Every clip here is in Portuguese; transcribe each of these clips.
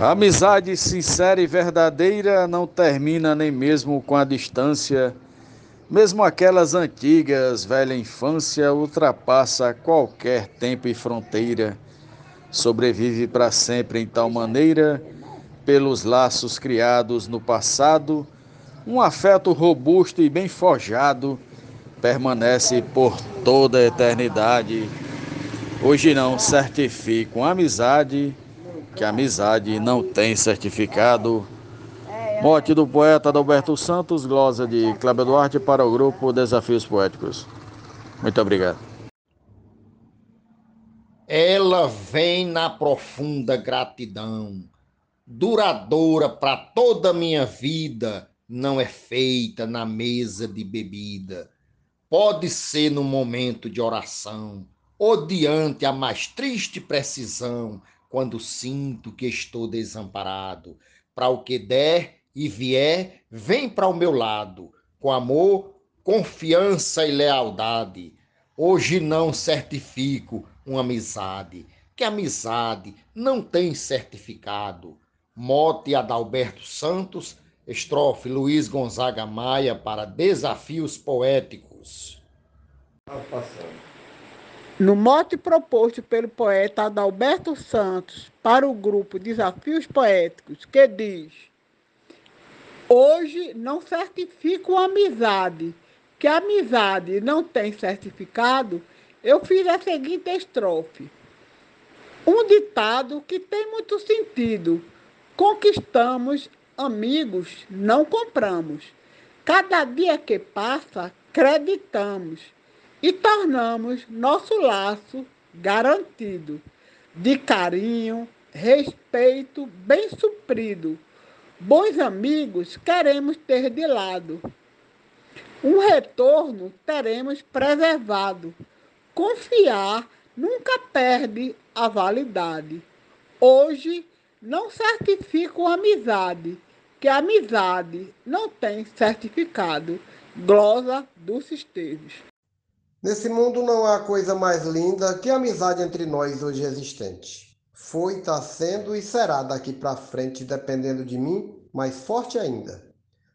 A amizade sincera e verdadeira não termina nem mesmo com a distância. Mesmo aquelas antigas, velha infância, ultrapassa qualquer tempo e fronteira. Sobrevive para sempre em tal maneira, pelos laços criados no passado, um afeto robusto e bem forjado permanece por toda a eternidade. Hoje não certifico amizade, que a amizade não tem certificado. Morte do poeta Adalberto Santos, glosa de Cláudio Duarte para o grupo Desafios Poéticos. Muito obrigado. Ela vem na profunda gratidão, duradoura para toda a minha vida, não é feita na mesa de bebida. Pode ser no momento de oração, ou diante a mais triste precisão, quando sinto que estou desamparado. Para o que der e vier, vem para o meu lado, com amor, confiança e lealdade. Hoje não certifico uma amizade, que amizade não tem certificado. Mote Adalberto Santos, estrofe Luiz Gonzaga Maia para Desafios Poéticos. No mote proposto pelo poeta Adalberto Santos para o grupo Desafios Poéticos, que diz: Hoje não certifico amizade, que amizade não tem certificado, eu fiz a seguinte estrofe. Um ditado que tem muito sentido. Conquistamos amigos, não compramos. Cada dia que passa, creditamos e tornamos nosso laço garantido de carinho, respeito bem suprido. Bons amigos queremos ter de lado. Um retorno teremos preservado. Confiar nunca perde a validade. Hoje não certifico amizade, que amizade não tem certificado. Glosa dos Esteves. Nesse mundo não há coisa mais linda que a amizade entre nós hoje existente. Foi, está sendo e será daqui para frente, dependendo de mim, mais forte ainda.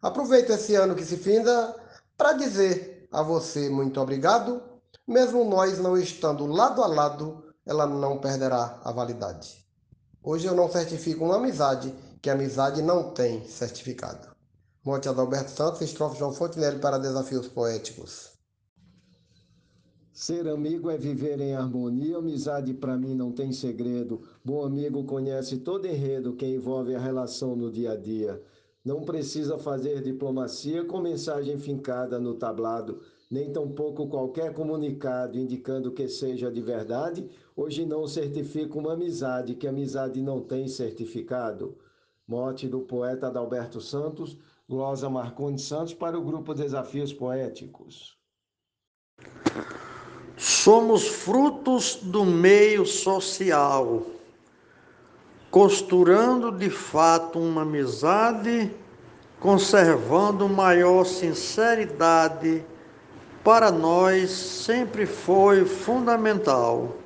Aproveito esse ano que se finda para dizer a você muito obrigado. Mesmo nós não estando lado a lado, ela não perderá a validade. Hoje eu não certifico uma amizade que amizade não tem certificado. Morte Adalberto Santos, estrofe João Fontenelle para Desafios Poéticos. Ser amigo é viver em harmonia, amizade para mim não tem segredo. Bom amigo conhece todo enredo que envolve a relação no dia a dia. Não precisa fazer diplomacia com mensagem fincada no tablado, nem tampouco qualquer comunicado indicando que seja de verdade. Hoje não certifico uma amizade, que amizade não tem certificado. Morte do poeta Adalberto Santos, glosa Marconi Santos para o grupo Desafios Poéticos. Somos frutos do meio social, costurando de fato uma amizade, conservando maior sinceridade, para nós sempre foi fundamental.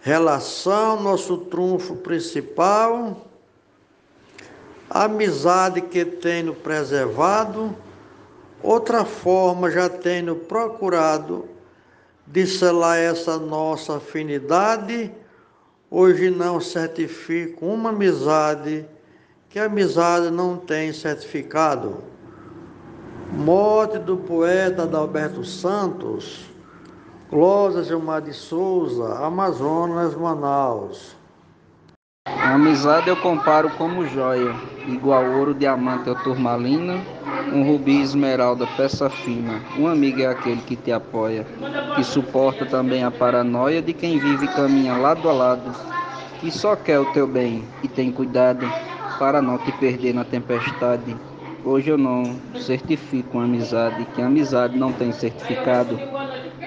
Relação, nosso trunfo principal, amizade que tenho preservado, outra forma já tenho procurado de selar essa nossa afinidade, hoje não certifico uma amizade, que amizade não tem certificado. Morte do poeta Adalberto Santos, Closa Gilmar de Souza, Amazonas, Manaus. A amizade eu comparo como joia, igual ouro, diamante ou turmalina, um rubi esmeralda, peça fina. Um amigo é aquele que te apoia, que suporta também a paranoia de quem vive e caminha lado a lado, que só quer o teu bem e tem cuidado para não te perder na tempestade. Hoje eu não certifico uma amizade, que amizade não tem certificado.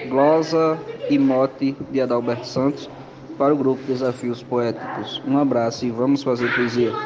Glosa e mote de Adalberto Santos para o grupo Desafios Poéticos. Um abraço e vamos fazer poesia.